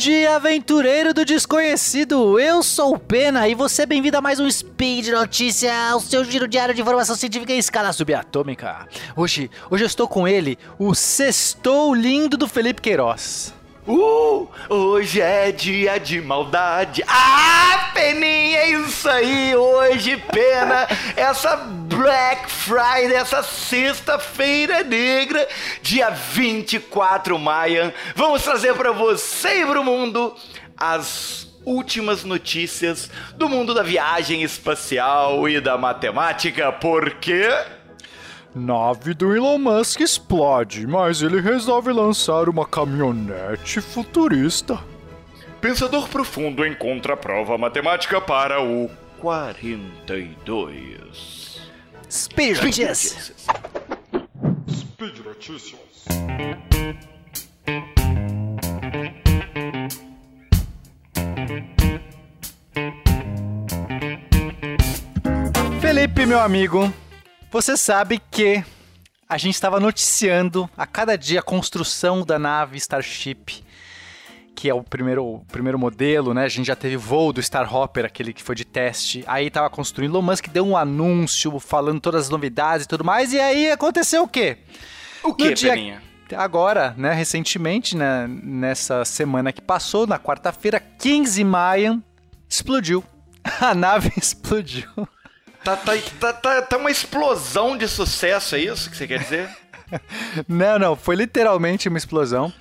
dia, aventureiro do desconhecido! Eu sou o Pena e você é bem-vindo a mais um Speed Notícia, o seu giro diário de informação científica em escala subatômica. Hoje, hoje eu estou com ele, o sextou lindo do Felipe Queiroz. Uh, hoje é dia de maldade. Ah, Peninha, é isso aí. Hoje, pena, essa Black Friday, essa sexta-feira negra, dia 24 maio. Vamos trazer para você e pro mundo as últimas notícias do mundo da viagem espacial e da matemática, porque Nave do Elon Musk explode, mas ele resolve lançar uma caminhonete futurista. Pensador Profundo encontra a prova matemática para o 42. Speed Notícias! Speed Notícias. Felipe, meu amigo, você sabe que a gente estava noticiando a cada dia a construção da nave Starship, que é o primeiro, o primeiro modelo, né? A gente já teve voo do Starhopper, aquele que foi de teste. Aí estava construindo. Elon Musk deu um anúncio falando todas as novidades e tudo mais. E aí aconteceu o quê? O que, dia- Peninha? Agora, né, recentemente, né, nessa semana que passou, na quarta-feira, 15 de maio, explodiu. A nave explodiu. Tá, tá, tá, tá, tá uma explosão de sucesso, é isso que você quer dizer? Não, não, foi literalmente uma explosão.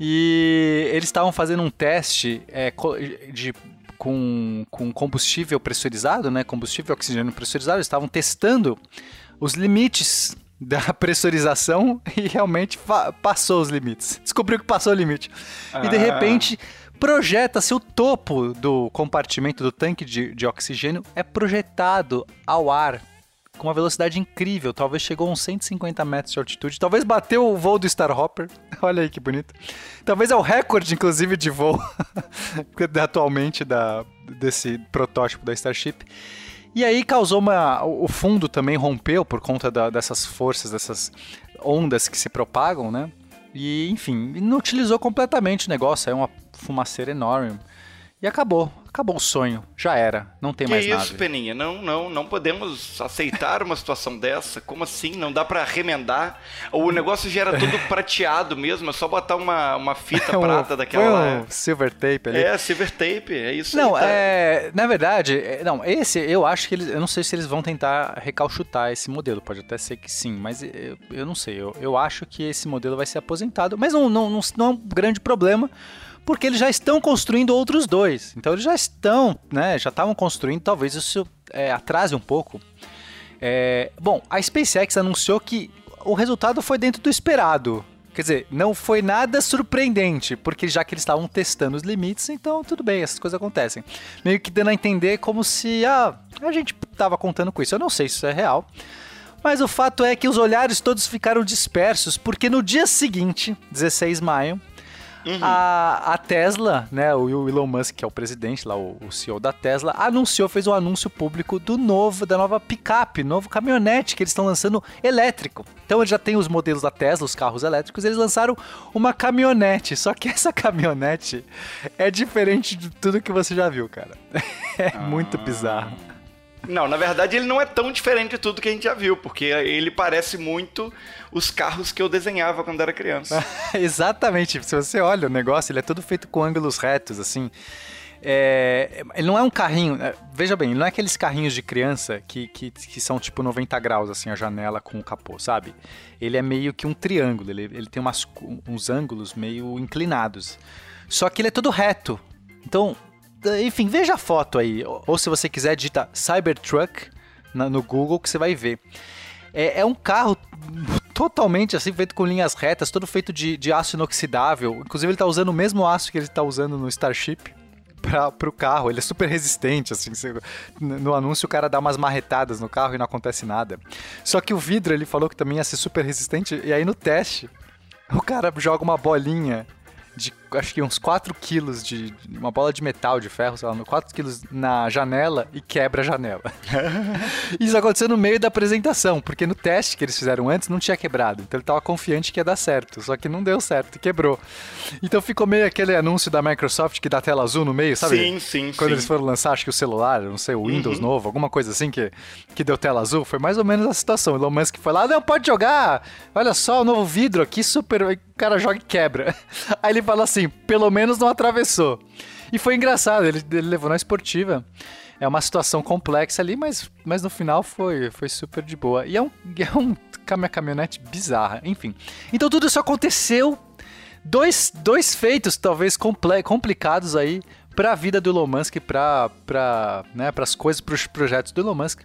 E eles estavam fazendo um teste é, de, com, com combustível pressurizado, né? Combustível oxigênio pressurizado. Eles estavam testando os limites da pressurização e realmente passou os limites. Descobriu que passou o limite. E de Ah. repente projeta-se o topo do compartimento do tanque de, de oxigênio é projetado ao ar com uma velocidade incrível, talvez chegou a uns 150 metros de altitude, talvez bateu o voo do Starhopper, olha aí que bonito. Talvez é o recorde, inclusive, de voo atualmente da, desse protótipo da Starship. E aí causou uma... o fundo também rompeu por conta da- dessas forças, dessas ondas que se propagam, né? E, enfim, inutilizou completamente o negócio, é uma fumaceira enorme. E acabou, acabou o sonho, já era, não tem que mais isso, nave. Peninha? Não, não, não podemos aceitar uma situação dessa. Como assim? Não dá pra remendar? O negócio já era todo prateado mesmo, é só botar uma, uma fita prata daquela lá. um silver tape ali. É, silver tape, é isso Não, aí. tá? é. Na verdade, é- não, esse eu acho que eles. Eu não sei se eles vão tentar recalchutar esse modelo. Pode até ser que sim, mas eu, eu não sei. Eu, eu acho que esse modelo vai ser aposentado. Mas não, não, não, não é um grande problema. Porque eles já estão construindo outros dois. Então eles já estão, né? Já estavam construindo. Talvez isso é, atrase um pouco. É, bom, a SpaceX anunciou que o resultado foi dentro do esperado. Quer dizer, não foi nada surpreendente, porque já que eles estavam testando os limites, então tudo bem, essas coisas acontecem. Meio que dando a entender como se ah, a gente estava contando com isso. Eu não sei se isso é real. Mas o fato é que os olhares todos ficaram dispersos, porque no dia seguinte, 16 de maio, a, a Tesla, né, o Elon Musk, que é o presidente lá, o, o CEO da Tesla, anunciou, fez um anúncio público do novo, da nova picape, novo caminhonete que eles estão lançando elétrico. Então ele já tem os modelos da Tesla, os carros elétricos, eles lançaram uma caminhonete. Só que essa caminhonete é diferente de tudo que você já viu, cara. É muito bizarro. Não, na verdade ele não é tão diferente de tudo que a gente já viu, porque ele parece muito os carros que eu desenhava quando era criança. Exatamente. Se você olha o negócio, ele é todo feito com ângulos retos, assim. É, ele não é um carrinho. é, Veja bem, ele não é aqueles carrinhos de criança que, que, que são tipo 90 graus, assim, a janela com o capô, sabe? Ele é meio que um triângulo, ele, ele tem umas, uns ângulos meio inclinados. Só que ele é todo reto. Então, enfim, veja a foto aí. Ou, se você quiser, digita Cybertruck no Google que você vai ver. É, é um carro totalmente assim, feito com linhas retas, todo feito de, de aço inoxidável. Inclusive, ele tá usando o mesmo aço que ele tá usando no Starship para pro carro. Ele é super resistente, assim. no anúncio, o cara dá umas marretadas no carro e não acontece nada. Só que o vidro, ele falou que também ia ser super resistente. E aí, no teste, o cara joga uma bolinha de acho que uns 4 quilos de. Uma bola de metal, de ferro, sei lá, 4 quilos na janela e quebra a janela. Isso aconteceu no meio da apresentação, porque no teste que eles fizeram antes não tinha quebrado. Então ele tava confiante que ia dar certo. Só que não deu certo e quebrou. Então ficou meio aquele anúncio da Microsoft que dá tela azul no meio, sabe? Sim, sim, Quando sim. eles foram lançar, acho que o celular, não sei, o Windows novo, alguma coisa assim que, que deu tela azul. Foi mais ou menos a situação. O Elon Musk foi lá, não, pode jogar. Olha só o novo vidro aqui, super. O cara joga e quebra. Aí ele fala assim: pelo menos não atravessou. E foi engraçado, ele, ele levou na esportiva. É uma situação complexa ali, mas, mas no final foi, foi super de boa. E é um, é um uma caminhonete bizarra, enfim. Então tudo isso aconteceu. Dois, dois feitos, talvez, complicados aí para a vida do Elon Musk, para né, as coisas, para os projetos do Elon Musk.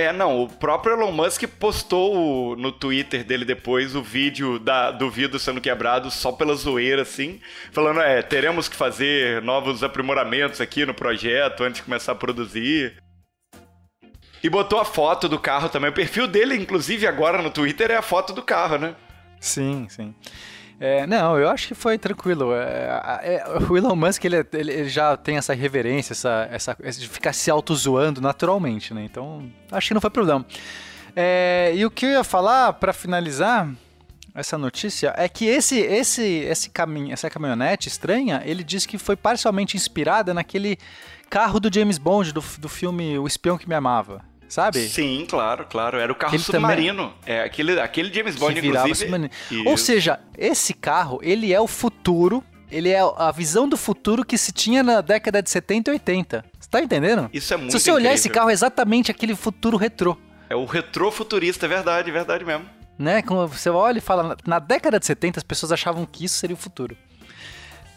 É, não, o próprio Elon Musk postou o- no Twitter dele depois o vídeo da, do vidro sendo quebrado só pela zoeira, assim, falando, é, teremos que fazer novos aprimoramentos aqui no projeto antes de começar a produzir. E botou a foto do carro também. O perfil dele, inclusive, agora no Twitter é a foto do carro, né? Sim, sim. É, não, eu acho que foi tranquilo. É, é, o Elon Musk ele, ele- ele já tem essa reverência, essa, essa, essa de ficar se auto-zoando naturalmente, né? Então, acho que não foi problema. É, e o que eu ia falar para finalizar essa notícia é que esse, esse, esse caminho, essa caminhonete estranha, ele diz que foi parcialmente inspirada naquele carro do James Bond do, do filme O Espião que Me Amava, sabe? Sim, claro, claro. Era o carro Ele também- submarino. É, aquele, aquele James Bond, inclusive. submarino. Ou seja, esse carro, ele é o futuro, ele é a visão do futuro que se tinha na década de 70 e 80. Você tá entendendo? Isso é muito Se você olhar esse carro, é exatamente aquele futuro retrô. É o retrofuturista, é verdade, é verdade mesmo. Né? Quando você olha e fala, na década de 70 as pessoas achavam que isso seria o futuro.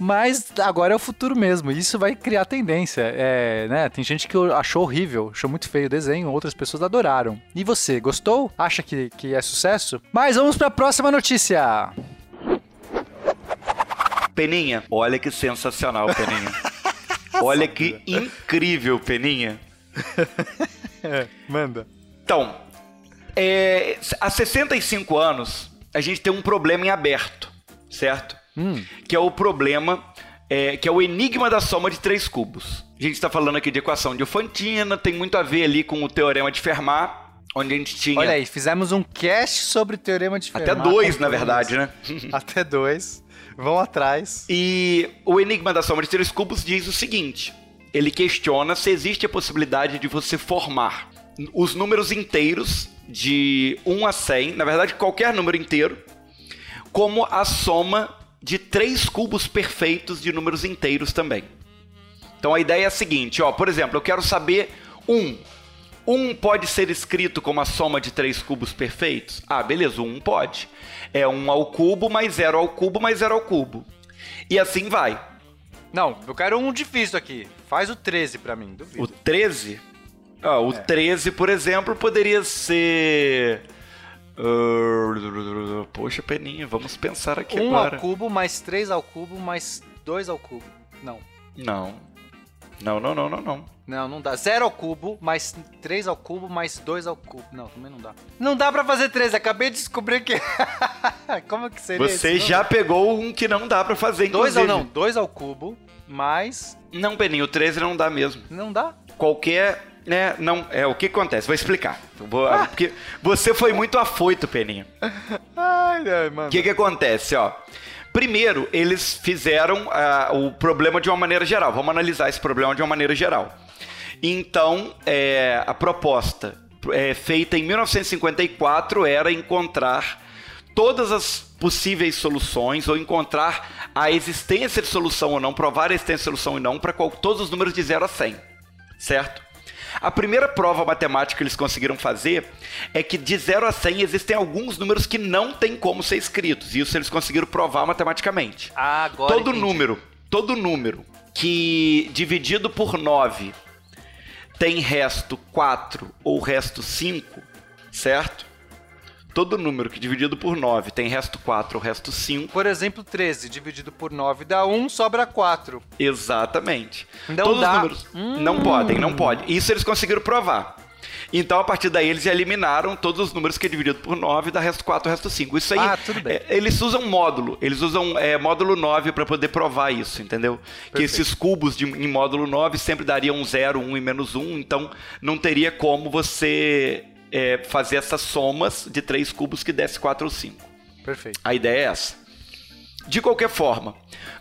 Mas agora é o futuro mesmo, e isso vai criar tendência. É, né? Tem gente que achou horrível, achou muito feio o desenho, outras pessoas adoraram. E você, gostou? Acha que, que é sucesso? Mas vamos para a próxima notícia. Peninha, olha que sensacional, Peninha. olha que incrível, Peninha. É, manda. Então, é, há 65 anos, a gente tem um problema em aberto, certo? Hum. Que é o problema, é, que é o enigma da soma de três cubos. A gente está falando aqui de equação de Ofantina, tem muito a ver ali com o teorema de Fermat, onde a gente tinha Olha aí, fizemos um cast sobre o Teorema de até Fermat. dois, na verdade, né? Até dois. Vão atrás. E o enigma da soma de três cubos diz o seguinte: ele questiona se existe a possibilidade de você formar os números inteiros de 1 a 100, na verdade, qualquer número inteiro, como a soma de três cubos perfeitos de números inteiros também. Então a ideia é a seguinte, ó, por exemplo, eu quero saber 1. 1 pode ser escrito como a soma de três cubos perfeitos? Ah, beleza, 1 pode. É 1 ao cubo mais 0 ao cubo mais 0 ao cubo. E assim vai. Não, eu quero um difícil aqui. Faz o 13 pra mim, duvido. O 13? Ah, o 13, por exemplo, poderia ser. Ah, Poxa, Peninha, vamos pensar aqui 1 agora. ao cubo mais 3 ao cubo mais 2 ao cubo. Não. Não. Não, não, não, não, não. Não, não dá. 0 ao cubo mais 3 ao cubo mais 2 ao cubo. Não, também não dá. Não dá pra fazer 13. Acabei de descobrir que. Como que seria Você já pegou um que não dá pra fazer, 2 ao inclusive. não. 2 ao cubo mais. Não, Peninho, o 13 não dá mesmo. Não dá? Qualquer. Né, não, é o que acontece, vou explicar. Vou- porque você foi muito afoito, Peninha. Ai, ai, mano. O que, que acontece, ó? Primeiro, eles fizeram ah, o problema de uma maneira geral. Vamos analisar esse problema de uma maneira geral. Então, é, a proposta é, feita em 1954 era encontrar todas as possíveis soluções ou encontrar a existência de solução ou não, provar a existência de solução ou não para todos os números de 0 a 100, certo? A primeira prova matemática que eles conseguiram fazer é que de 0 a 100 existem alguns números que não têm como ser escritos. E isso eles conseguiram provar matematicamente. Ah, agora. todo entendi. número, todo número que dividido por 9 tem resto 4 ou resto 5, certo? Todo número que dividido por 9 tem resto 4 ou resto 5, Por exemplo, 13 dividido por 9 dá 1, sobra 4. Exatamente. Não Todos dá. os números Hum. não podem, não pode. Isso eles conseguiram provar. Então, a partir daí, eles eliminaram todos os números que é dividido por 9, dá resto 4, resto 5. Isso aí, Ah, tudo bem. é, eles usam módulo. Eles usam é, módulo 9 para poder provar isso, entendeu? Que Perfeito. esses cubos de, em módulo 9 sempre dariam 0, 1 e menos 1. Então, não teria como você é, fazer essas somas de três cubos que desse 4 ou 5. Perfeito. A ideia é essa. De qualquer forma,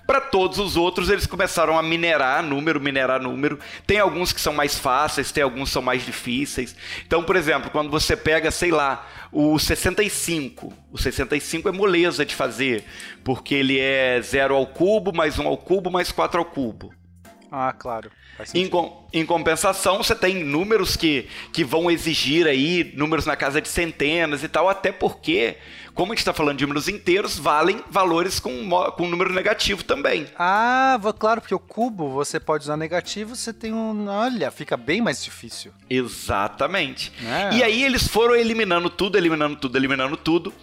para todos os outros, eles começaram a minerar número, minerar número. Tem alguns que são mais fáceis, tem alguns que são mais difíceis. Então, por exemplo, quando você pega, sei lá, o 65. O 65 é moleza de fazer, porque ele é 0 ao cubo, mais 1 ao cubo, mais 4 ao cubo. Ah, claro. Em, com- em compensação, você tem números que, que vão exigir aí números na casa de centenas e tal, até porque, como a gente está falando de números inteiros, valem valores com, com número negativo também. Ah, vou- claro, porque o cubo você pode usar negativo, você tem um. Olha, fica bem mais difícil. Exatamente. É. E aí eles foram eliminando tudo, eliminando tudo, eliminando tudo,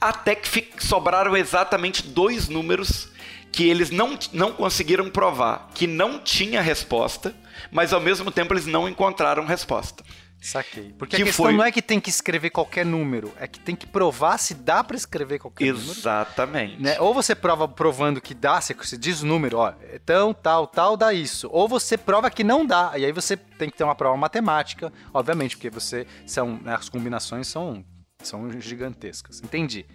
até que sobraram exatamente dois números que eles não, não conseguiram provar, que não tinha resposta, mas ao mesmo tempo eles não encontraram resposta. Saquei. Porque Que a questão foi- não é que tem que escrever qualquer número, é que tem que provar se dá pra escrever qualquer número. Exatamente. Né? Ou você prova provando que dá, você, você diz o número, ó, então, tal, tal, dá isso. Ou você prova que não dá, e aí você tem que ter uma prova matemática, obviamente, porque você são, né, as combinações são, são gigantescas. Entendi.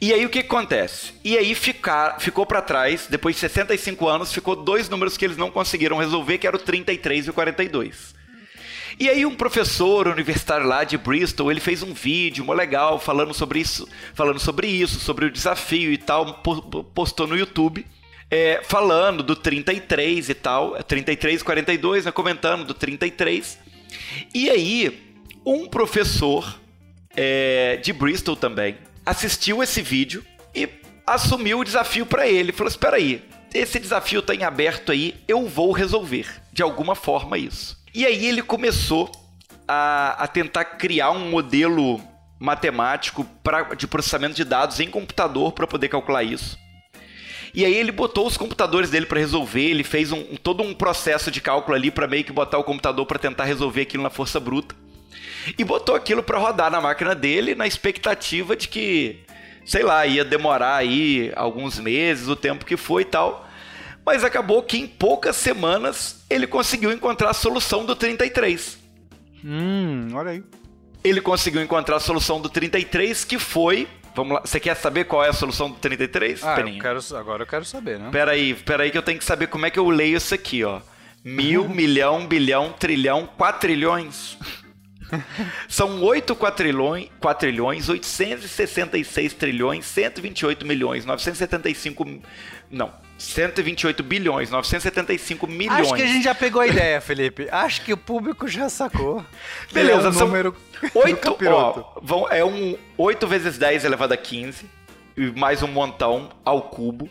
E aí o que acontece? E aí ficar, ficou para trás, depois de 65 anos, ficou dois números que eles não conseguiram resolver, que eram o 33 e o 42. E aí um professor universitário lá de Bristol, ele fez um vídeo mó legal falando sobre isso, falando sobre isso, sobre o desafio e tal, po- po- postou no YouTube. é, falando do 33 e tal, é 33 e 42, né, comentando do 33. E aí, um professor é, de Bristol também assistiu esse vídeo e assumiu o desafio para ele. Falou: Espera aí, esse desafio tá em aberto aí, eu vou resolver de alguma forma isso. E aí ele começou a, a tentar criar um modelo matemático pra, de processamento de dados em computador para poder calcular isso. E aí ele botou os computadores dele para resolver, ele fez um- todo um processo de cálculo ali para meio que botar o computador para tentar resolver aquilo na força bruta. E botou aquilo para rodar na máquina dele na expectativa de que, sei lá, ia demorar aí alguns meses, o tempo que foi e tal. Mas acabou que em poucas semanas ele conseguiu encontrar a solução do 33. Hum, olha aí. Ele conseguiu encontrar a solução do 33, que foi. Vamos lá, você quer saber qual é a solução do 33? Ah, eu Peninha? quero, agora eu quero saber, né? Peraí, peraí que eu tenho que saber como é que eu leio isso aqui, ó. Mil, milhão, bilhão, trilhão, quatrilhões. São 8 quatrilhões, quatrilhões, 866 trilhões, 128 milhões, 975... Não, 128 bilhões, 975 milhões. Acho que a gente já pegou a ideia, Felipe. Acho que o público já sacou. Beleza, é um são número do 8, capiroto. ó, vão, é um 8 vezes 10 elevado a 15, e mais um montão ao cubo.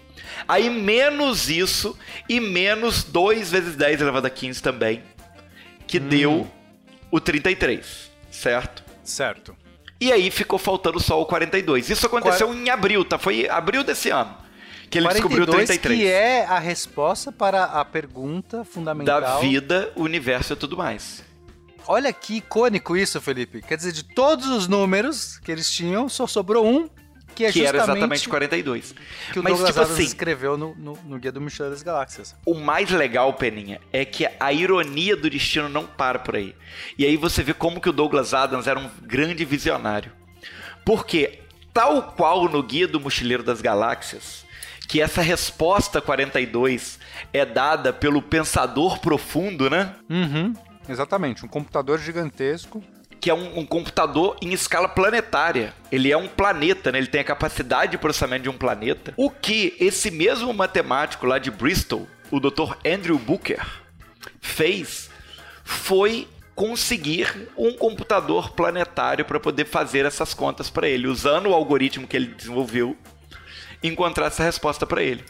Aí menos isso, e menos 2 vezes 10 elevado a 15 também, que Hum. deu o 33, certo? Certo. E aí ficou faltando só o 42. Isso aconteceu em abril, tá? Foi abril desse ano que ele descobriu o 33. que é a resposta para a pergunta fundamental. Da vida, o universo e tudo mais. Olha que icônico isso, Felipe. Quer dizer, de todos os números que eles tinham, só sobrou um, que é que era exatamente 42. que o Mas, Douglas tipo Adams assim, escreveu no, no, no Guia do Mochileiro das Galáxias. O mais legal, Peninha, é que a ironia do destino não para por aí. E aí você vê como que o Douglas Adams era um grande visionário. Porque, tal qual no Guia do Mochileiro das Galáxias, que essa resposta 42 é dada pelo pensador profundo, né? Uhum. Exatamente, um computador gigantesco. Que é um, um computador em escala planetária. Ele é um planeta, né? Ele tem a capacidade de processamento de um planeta. O que esse mesmo matemático lá de Bristol, o Dr. Andrew Booker, fez foi conseguir um computador planetário para poder fazer essas contas para ele, usando o algoritmo que ele desenvolveu, encontrar essa resposta para ele.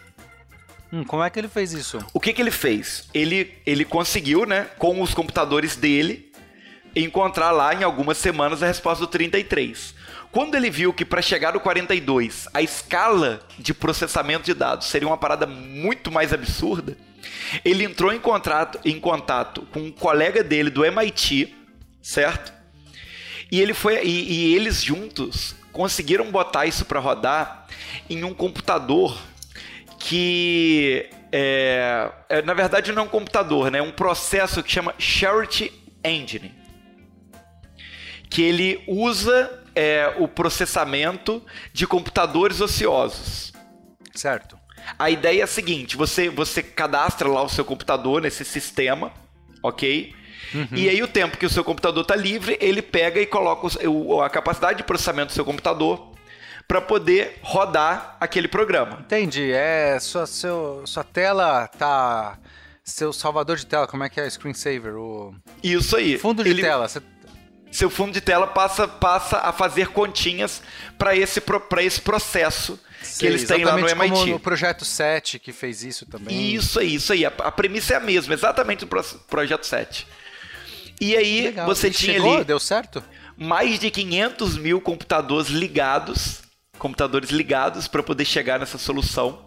Hum, como é que ele fez isso? O que, que ele fez? Ele, ele conseguiu, né, com os computadores dele, encontrar lá em algumas semanas a resposta do 33. Quando ele viu que para chegar no 42 a escala de processamento de dados seria uma parada muito mais absurda, ele entrou em contato, em contato com um colega dele do MIT, certo? E ele foi e, e eles juntos conseguiram botar isso para rodar em um computador que é, é, na verdade não é um computador, né? É um processo que chama Charity Engine, que ele usa é, o processamento de computadores ociosos. Certo. A ideia é a seguinte: você, você cadastra lá o seu computador nesse sistema, ok? Uhum. E aí, o tempo que o seu computador está livre, ele pega e coloca o, a capacidade de processamento do seu computador para poder rodar aquele programa. Entendi. É sua, seu, sua tela tá seu salvador de tela, como é que é screensaver, o Isso aí. Fundo de ele... tela. Você seu fundo de tela passa, passa a fazer continhas para esse, esse processo Sei, que eles têm lá no MIT. Como no projeto 7 que fez isso também. Isso aí, isso aí. A, a premissa é a mesma, exatamente o pro, projeto 7. E aí Legal. você e tinha chegou? ali. Deu certo? Mais de 500 mil computadores ligados, computadores ligados para poder chegar nessa solução.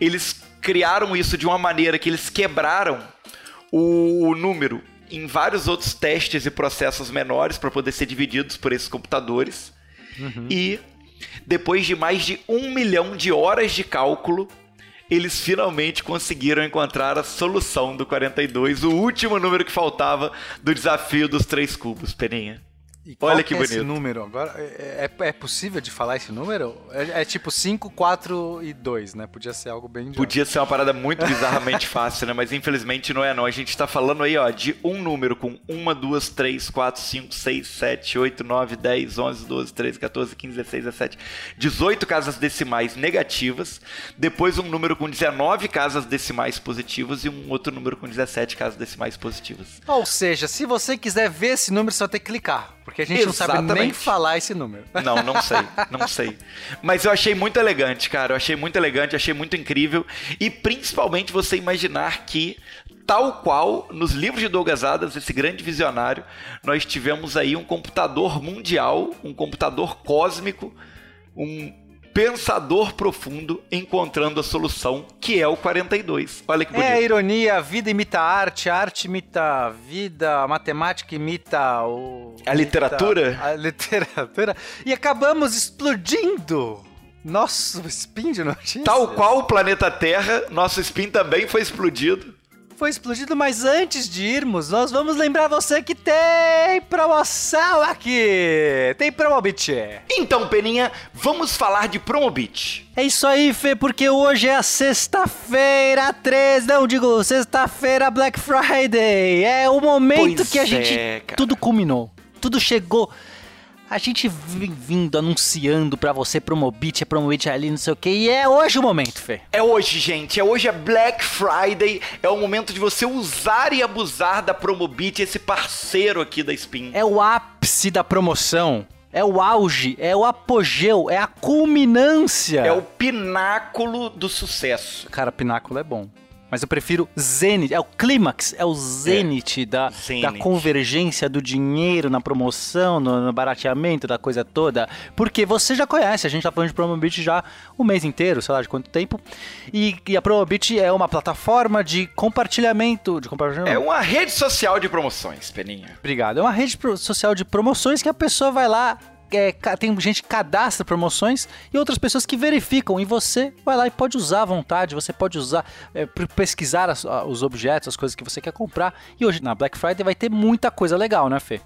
Eles criaram isso de uma maneira que eles quebraram o número em vários outros testes e processos menores para poder ser divididos por esses computadores. Uhum. E depois de mais de um milhão de horas de cálculo, eles finalmente conseguiram encontrar a solução do 42, o último número que faltava do desafio dos três cubos, Peninha. E Olha que, é bonito. esse número agora? É, é, é, possível de falar esse número? É, é, tipo 5, 4 e 2, né? Podia ser algo bem. Podia ser uma parada muito bizarramente fácil, né? Mas infelizmente não é, não. A gente tá falando aí, ó, de um número com 1, 2, 3, 4, 5, 6, 7, 8, 9, 10, 11, 12, 13, 14, 15, 16, 17, 18 casas decimais negativas. Depois um número com 19 casas decimais positivas e um outro número com 17 casas decimais positivas. Ou seja, se você quiser ver esse número, só tem que clicar. Porque a gente Exatamente. não sabe nem falar esse número. Não, não sei, não sei. Mas eu achei muito elegante, cara. Eu achei muito elegante, achei muito incrível. E principalmente você imaginar que, tal qual nos livros de Douglas Adams, esse grande visionário, nós tivemos aí um computador mundial, um computador cósmico, um pensador profundo encontrando a solução, que é o 42. Olha que bonito. É a ironia, a vida imita a arte, a arte imita a vida, a matemática imita o... A literatura? Imita a literatura. E acabamos explodindo nosso spin de notícias. Tal qual o planeta Terra, nosso spin também foi explodido foi explodido, mas antes de irmos, nós vamos lembrar você que tem promoção aqui! Tem Promobit! Então, Peninha, vamos falar de Promobit. É isso aí, Fê, porque hoje é a sexta-feira 13, não digo sexta-feira Black Friday. É o momento pois que a é, gente. Cara. Tudo culminou, tudo chegou a gente vem vindo anunciando para você Promobit, é Promobit ali, não sei o que, e é hoje o momento, Fê. É hoje, gente. É hoje é Black Friday. É o momento de você usar e abusar da Promobit, esse parceiro aqui da Spin. É o ápice da promoção. É o auge, é o apogeu, é a culminância. É o pináculo do sucesso. Cara, pináculo é bom. Mas eu prefiro Zenith, é o clímax, é o Zenith, é. Da, Zenith. da convergência do dinheiro na promoção, no, no, barateamento da coisa toda. Porque você já conhece, a gente tá falando de Promobit já o mês inteiro, sei lá de quanto tempo. E, e a Promobit é uma plataforma de compartilhamento, de compartilhamento. É uma rede social de promoções, Peninha. Obrigado. É uma rede social de promoções que a pessoa vai lá, é, tem gente que cadastra promoções e outras pessoas que verificam. E você vai lá e pode usar à vontade, você pode usar, é, pesquisar as, os objetos, as coisas que você quer comprar. E hoje na Black Friday vai ter muita coisa legal, né, Fê?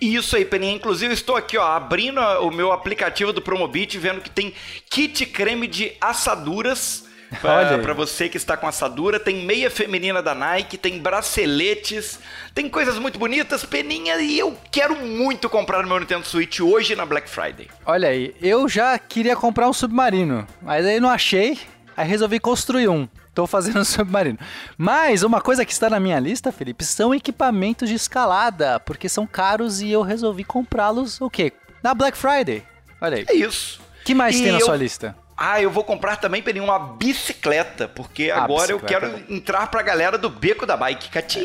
Isso aí, Peninha. Inclusive, estou aqui, ó, abrindo o meu aplicativo do Promobit, vendo que tem kit creme de assaduras para você que está com assadura, tem meia feminina da Nike, tem braceletes, tem coisas muito bonitas, peninha, e eu quero muito comprar o meu Nintendo Switch hoje na Black Friday. Olha aí, eu já queria comprar um submarino, mas aí não achei, aí resolvi construir um. Tô fazendo um submarino. Mas uma coisa que está na minha lista, Felipe, são equipamentos de escalada, porque são caros e eu resolvi comprá-los o quê? Na Black Friday. Olha aí. É isso. que mais e tem na eu... sua lista? Ah, eu vou comprar também, Peninho, uma bicicleta, porque ah, agora bicicleta. eu quero entrar pra galera do Beco da Bike. Catim!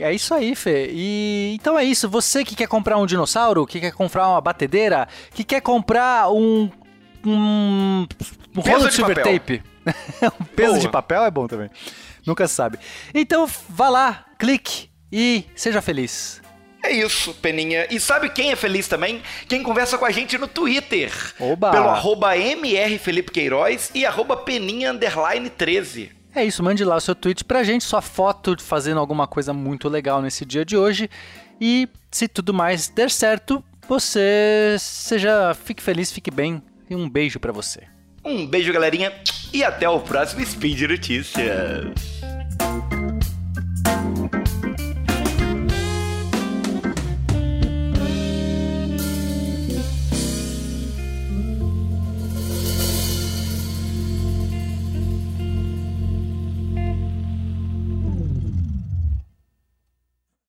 É isso aí, Fê. E então é isso. Você que quer comprar um dinossauro, que quer comprar uma batedeira, que quer comprar um. Um, um rolo de, silver papel. tape. um peso Boa. de papel é bom também. Nunca se sabe. Então vá lá, clique e seja feliz. É isso, Peninha. E sabe quem é feliz também? Quem conversa com a gente no Twitter. Oba! Pelo arroba MR Felipe Queiroz e arroba Peninha Underline 13. É isso, mande lá o seu tweet pra gente, sua foto fazendo alguma coisa muito legal nesse dia de hoje. E se tudo mais der certo, você seja, fique feliz, fique bem. E um beijo pra você. Um beijo, galerinha, e até o próximo Speed Notícias.